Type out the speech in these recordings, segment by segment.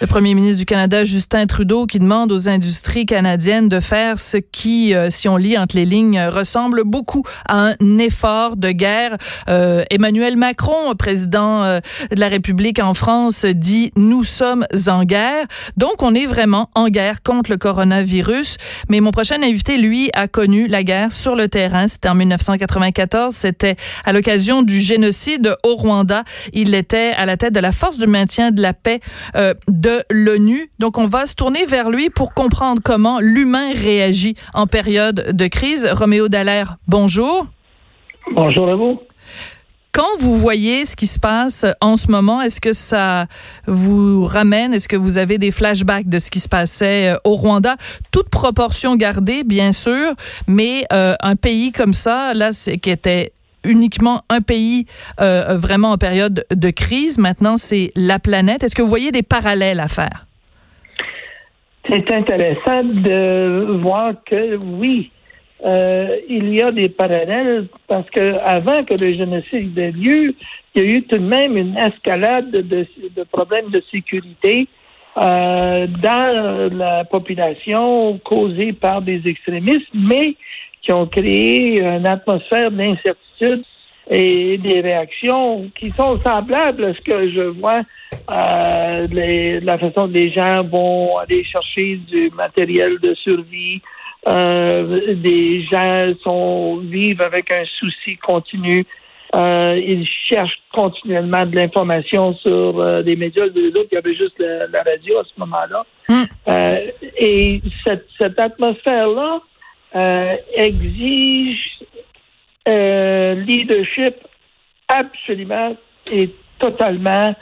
Le premier ministre du Canada, Justin Trudeau, qui demande aux industries canadiennes de faire ce qui, euh, si on lit entre les lignes, ressemble beaucoup à un effort de guerre. Euh, Emmanuel Macron, président euh, de la République en France, dit nous sommes en guerre. Donc, on est vraiment en guerre contre le coronavirus. Mais mon prochain invité, lui, a connu la guerre sur le terrain. C'était en 1994. C'était à l'occasion du génocide au Rwanda. Il était à la tête de la force du maintien de la paix de l'ONU. Donc, on va se tourner vers lui pour comprendre comment l'humain réagit en période de crise. Roméo Dallaire, bonjour. Bonjour à vous. Quand vous voyez ce qui se passe en ce moment, est-ce que ça vous ramène, est-ce que vous avez des flashbacks de ce qui se passait euh, au Rwanda? Toute proportion gardée, bien sûr, mais euh, un pays comme ça, là, qui était uniquement un pays euh, vraiment en période de crise. Maintenant, c'est la planète. Est-ce que vous voyez des parallèles à faire? C'est intéressant de voir que oui, euh, il y a des parallèles parce que avant que le génocide ait lieu, il y a eu tout de même une escalade de, problèmes de sécurité euh, dans la population causée par des extrémistes, mais qui ont créé une atmosphère d'incertitude et des réactions qui sont semblables à ce que je vois euh, la façon dont les gens vont aller chercher du matériel de survie. Euh, des gens sont vivent avec un souci continu. Euh, ils cherchent continuellement de l'information sur euh, des médias. Les autres, il y avait juste la, radio à ce moment-là. Mm. Euh, et cette, cette atmosphère-là euh, exige euh, leadership absolument et totalement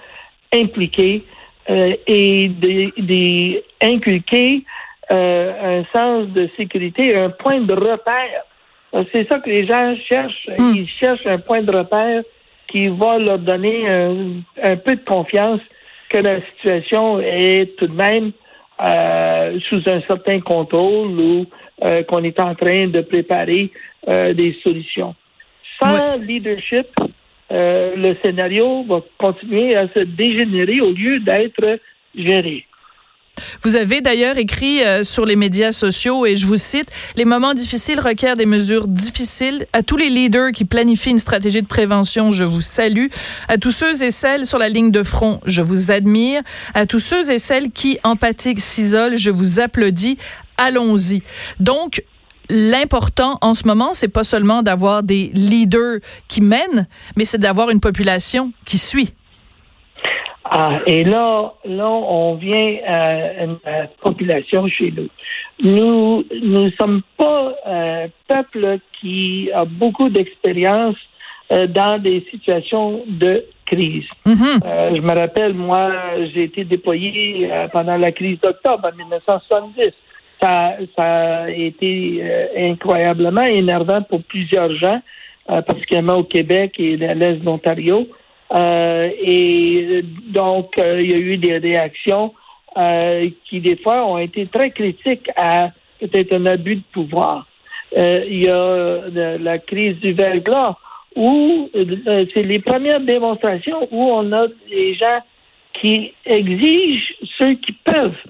impliqué euh, et des, inculquer euh, un sens de sécurité, un point de repère. Euh, c'est ça que les gens cherchent. Hmm. Ils cherchent un point de repère qui va leur donner un, un peu de confiance que la situation est tout de même euh, sous un certain contrôle ou euh, qu'on est en train de préparer euh, des solutions. Sans leadership, le scénario va continuer à se dégénérer au lieu d'être géré. Vous avez d'ailleurs écrit euh, sur les médias sociaux, et je vous cite, Les moments difficiles requièrent des mesures difficiles. À tous les leaders qui planifient une stratégie de prévention, je vous salue. À tous ceux et celles sur la ligne de front, je vous admire. À tous ceux et celles qui, empathiques, s'isolent, je vous applaudis. Allons-y. Donc, l'important en ce moment, c'est pas seulement d'avoir des leaders qui mènent, mais c'est d'avoir une population qui suit. Ah, et là, là, on vient à une, population chez nous. Nous ne sommes pas un peuple qui a beaucoup d'expérience euh, dans des situations de crise. Mm-hmm. Euh, je me rappelle, moi, j'ai été déployé euh, pendant la crise d'octobre en 1970. Ça, ça a été incroyablement énervant pour plusieurs gens, particulièrement au Québec et à l'Est de l'Ontario. Euh, et donc, euh, il y a eu des réactions euh, qui, des fois, ont été très critiques à peut-être un abus de pouvoir. il y a la crise du verglas où c'est les premières démonstrations où on a des gens qui exigent ceux qui peuvent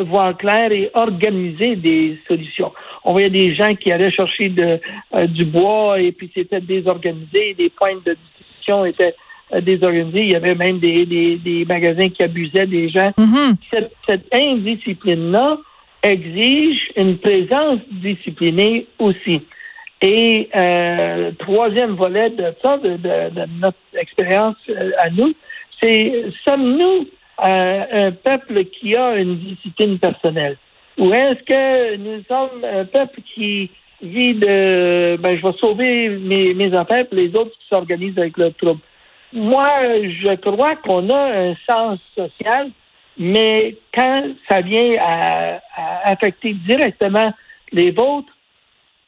voir clair et organiser des solutions. On voyait des gens qui allaient chercher de, du bois et puis c'était désorganisé, des points de discussion étaient euh, désorganisé. Il y avait même des, des, magasins qui abusaient des gens. Mm-hmm. Cette, cette indiscipline-là exige une présence disciplinée aussi. Et euh, troisième volet de ça, de, notre expérience euh, à nous, c'est sommes-nous euh, un peuple qui a une discipline personnelle? Ou est-ce que nous sommes un peuple qui vit de ben je vais sauver mes, mes affaires pour les autres qui s'organisent avec le trouble? Moi, je crois qu'on a un sens social mais quand ça vient à, affecter directement les vôtres,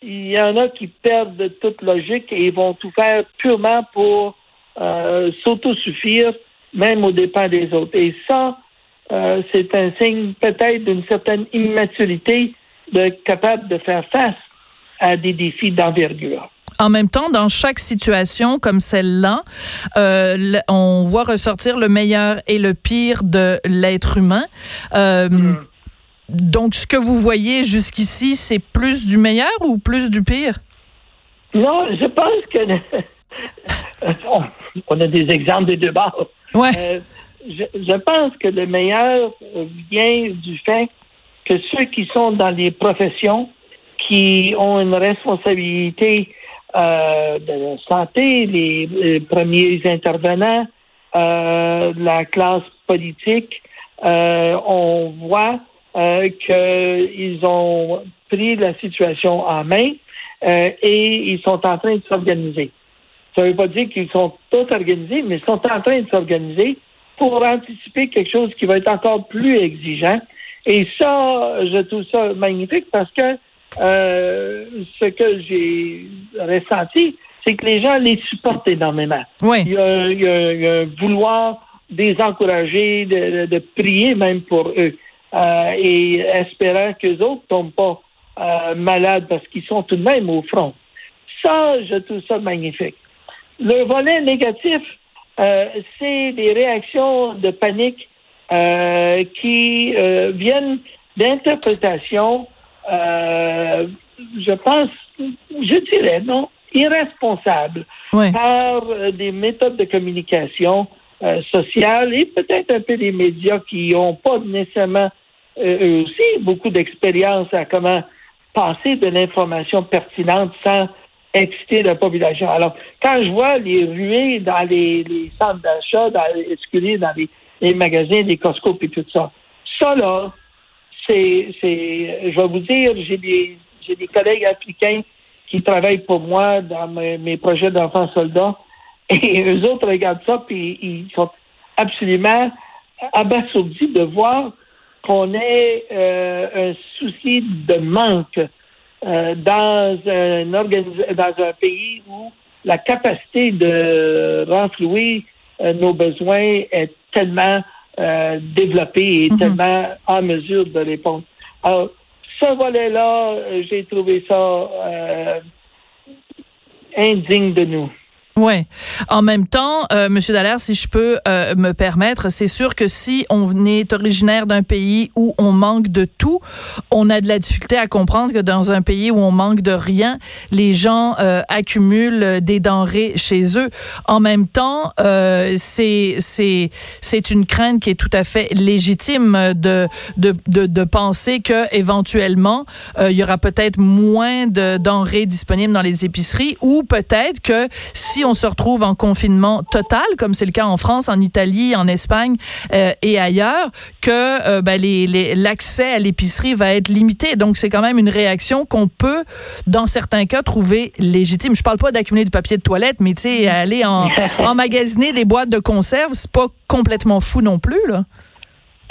il y en a qui perdent toute logique et vont tout faire purement pour euh, s'autosuffire, même aux dépens des autres. Et ça, euh, c'est un signe peut-être d'une certaine immaturité de capable de faire face à des défis d'envergure. En même temps, dans chaque situation comme celle-là, euh, on voit ressortir le meilleur et le pire de l'être humain. Euh, hmm. Donc, ce que vous voyez jusqu'ici, c'est plus du meilleur ou plus du pire? Non, je pense que on a des exemples des deux bords. Ouais. Euh, je, je, pense que le meilleur vient du fait que ceux qui sont dans les professions qui ont une responsabilité euh, de santé, les, premiers intervenants, euh, la classe politique, euh, on voit euh, qu'ils ont pris la situation en main et ils sont en train de s'organiser. Ça ne veut pas dire qu'ils sont tous organisés, mais ils sont en train de s'organiser pour anticiper quelque chose qui va être encore plus exigeant. Et ça, je trouve ça magnifique parce que euh, ce que j'ai ressenti, c'est que les gens les supportent énormément. Oui. Il, y a, il, y a, un vouloir des encourager, de, de, prier même pour eux, euh, et espérant que les autres ne tombent pas euh, malades parce qu'ils sont tout de même au front. Ça, je trouve ça magnifique. Le volet négatif, euh, c'est des réactions de panique euh, qui euh, viennent d'interprétations euh, je pense, je dirais, non, irresponsable par euh, des méthodes de communication euh, sociale et peut-être un peu des médias qui n'ont pas nécessairement eux aussi beaucoup d'expérience à comment passer de l'information pertinente sans exciter la population. Alors, quand je vois les ruées dans les, centres d'achat, dans les, dans les, les magasins, les Costco et tout ça, ça là, c'est, c'est, je vais vous dire, j'ai des, j'ai des collègues africains qui travaillent pour moi dans mes, projets d'enfants soldats, et eux autres regardent ça, puis ils sont absolument abasourdis de voir qu'on ait euh, un souci de manque euh, dans un dans un pays où la capacité de renflouer euh, nos besoins est tellement euh, développé et mhm. tellement en mesure de répondre. Alors, ce volet-là, euh, j'ai trouvé ça euh, indigne de nous. Ouais. En même temps, euh, Monsieur Dallaire, si je peux euh, me permettre, c'est sûr que si on est originaire d'un pays où on manque de tout, on a de la difficulté à comprendre que dans un pays où on manque de rien, les gens euh, accumulent des denrées chez eux. En même temps, euh, c'est c'est c'est une crainte qui est tout à fait légitime de de de, de penser que éventuellement euh, il y aura peut-être moins de denrées disponibles dans les épiceries ou peut-être que si on se retrouve en confinement total, comme c'est le cas en France, en Italie, en Espagne euh, et ailleurs, que euh, ben, l'accès à l'épicerie va être limité. Donc, c'est quand même une réaction qu'on peut, dans certains cas, trouver légitime. Je parle pas d'accumuler du papier de toilette, mais tu sais, aller en, emmagasiner des boîtes de conserve, c'est pas complètement fou non plus, là.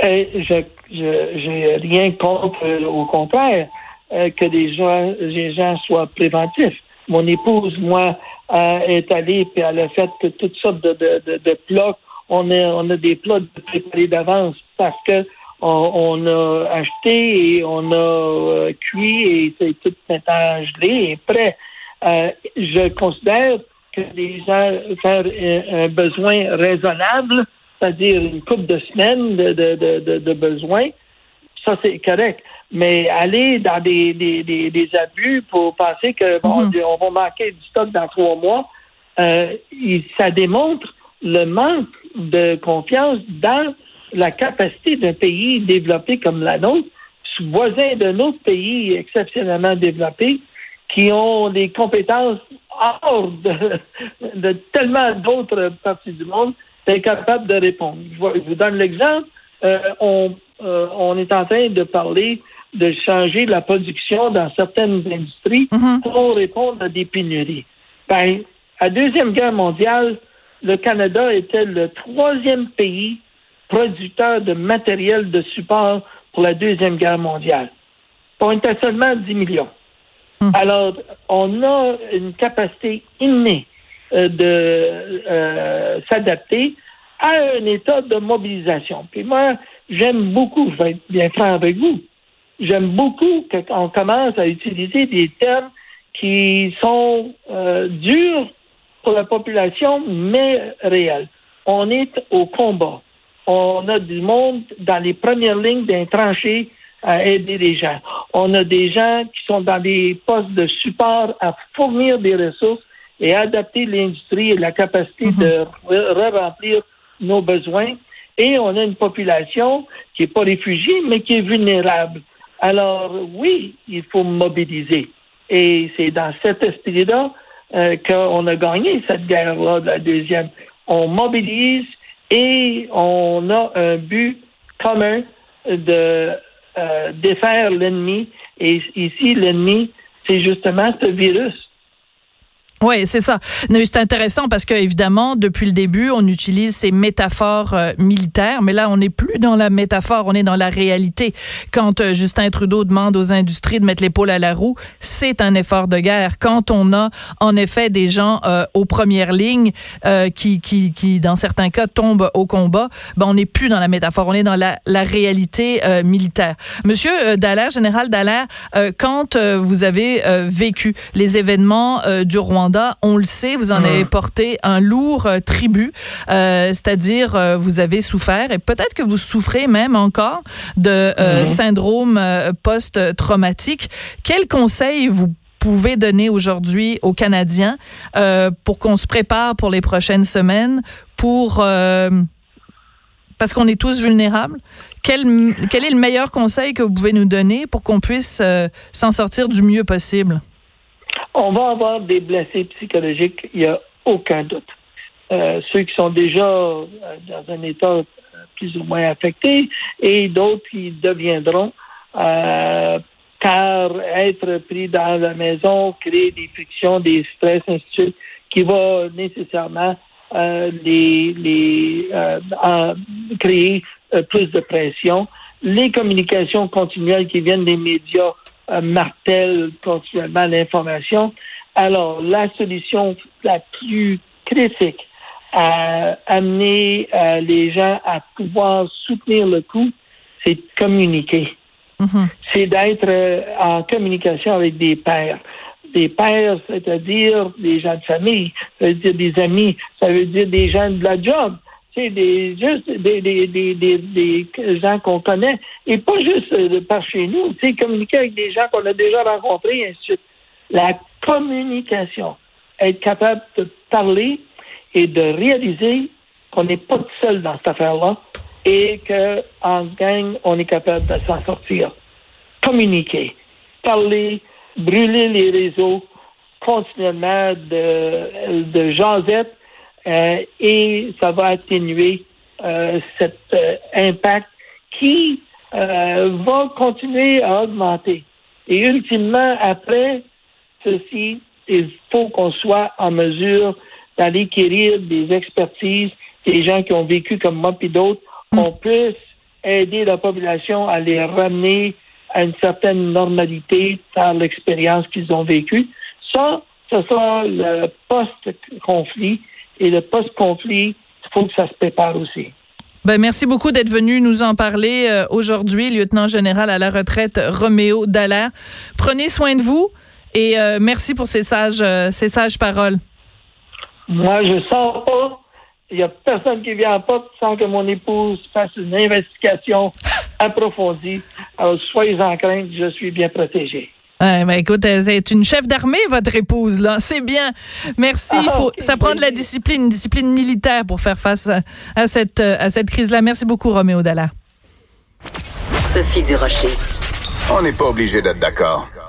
Euh, je j'ai rien contre, au contraire, que des gens, les gens soient préventifs. Mon épouse, moi, est allée et elle a fait toutes sortes de, plats. On a, on a des plats préparés d'avance parce que on, a acheté et on a euh, cuit et c'est tout maintenant gelé et prêt. Euh, je considère que les gens faire un besoin raisonnable, c'est-à-dire une couple de semaines de, de, de, de besoin, ça c'est correct. Mais aller dans des, des, des, abus pour penser que bon, mhm. on va manquer du stock dans trois mois, euh, ça démontre le manque de confiance dans la capacité d'un pays développé comme la nôtre, voisin d'un autre pays exceptionnellement développé, qui ont des compétences hors de, de tellement d'autres parties du monde, d'être capable de répondre. Je, vous donne l'exemple. Euh, on, euh, on est en train de parler de changer la production dans certaines industries mhm. pour répondre à des pénuries. Ben, à la Deuxième Guerre mondiale, le Canada était le troisième pays producteur de matériel de support pour la Deuxième Guerre mondiale. On était seulement 10 millions. Hum. Alors, on a une capacité innée euh, de euh, s'adapter à un état de mobilisation. Puis moi, j'aime beaucoup, je vais être bien franc avec vous, j'aime beaucoup qu'on commence à utiliser des termes qui sont euh, durs pour la population, mais réels. On est au combat. On a du monde dans les premières lignes d'un tranché à aider les gens. On a des gens qui sont dans des postes de support à fournir des ressources et adapter l'industrie et la capacité mhm. de re-remplir nos besoins. Et on a une population qui n'est pas réfugiée, mais qui est vulnérable. Alors, oui, il faut mobiliser. Et c'est dans cet esprit-là euh, qu'on a gagné cette guerre-là, la deuxième. On mobilise et on a un but commun de euh, défaire l'ennemi. Et ici, l'ennemi, c'est justement ce virus oui, c'est ça. C'est intéressant parce que évidemment, depuis le début, on utilise ces métaphores euh, militaires, mais là, on n'est plus dans la métaphore, on est dans la réalité. Quand euh, Justin Trudeau demande aux industries de mettre l'épaule à la roue, c'est un effort de guerre. Quand on a en effet des gens euh, aux premières lignes qui, qui, qui, dans certains cas, tombent au combat, ben on n'est plus dans la métaphore, on est dans la, la réalité militaire. Monsieur Dallaire, général Dallaire, quand vous avez vécu les événements du Rwanda on le sait, vous en avez porté un lourd euh, tribut, euh, c'est-à-dire euh, vous avez souffert et peut-être que vous souffrez même encore de syndrome post-traumatique. Quel conseil vous pouvez donner aujourd'hui aux Canadiens pour qu'on se prépare pour les prochaines semaines, pour parce qu'on est tous vulnérables? Quel, quel est le meilleur conseil que vous pouvez nous donner pour qu'on puisse s'en sortir du mieux possible? On va avoir des blessés psychologiques, il n'y a aucun doute. Euh, ceux qui sont déjà euh, dans un état euh, plus ou moins affecté et d'autres qui deviendront car être pris dans la maison crée des frictions, des stress, ainsi de suite, qui va nécessairement les, les créer plus de pression. Les communications continuelles qui viennent des médias martèle continuellement l'information. Alors, la solution la plus critique à amener euh, les gens à pouvoir soutenir le coup, c'est de communiquer. Mm-hmm. C'est d'être euh, en communication avec des pères. Des pères, c'est-à-dire des gens de famille, ça veut dire des amis, ça veut dire des gens de la job c'est des juste des, des, des, des, gens qu'on connaît et pas juste euh, par chez nous, tu sais, communiquer avec des gens qu'on a déjà rencontrés et ainsi de suite. La communication, être capable de parler et de réaliser qu'on n'est pas seul dans cette affaire-là et qu'en gang, on est capable de s'en sortir. Communiquer, parler, brûler les réseaux continuellement de, de jasette euh, et ça va atténuer euh, cet euh, impact qui va continuer à augmenter. Et ultimement, après ceci, il faut qu'on soit en mesure d'aller acquérir des expertises, des gens qui ont vécu comme moi puis d'autres, mm. on puisse aider la population à les ramener à une certaine normalité par l'expérience qu'ils ont vécue. Ça, ce sera le post-conflit et le post-conflit, il faut que ça se prépare aussi. Ben, merci beaucoup d'être venu nous en parler euh, aujourd'hui, lieutenant général à la retraite Roméo Dallaire. Prenez soin de vous et euh, merci pour ces sages, euh, ces sages paroles. Moi, je sens pas. Il n'y a personne qui vient en porte sans que mon épouse fasse une investigation approfondie. Alors, soyez en crainte, je suis bien protégé. Ouais, ben écoute, c'est une chef d'armée, votre épouse, là. C'est bien. Merci. Il faut, ça prend de la discipline, une discipline militaire pour faire face à, cette, à cette crise-là. Merci beaucoup, Roméo Dalla. Sophie Durocher. On n'est pas obligé d'être d'accord.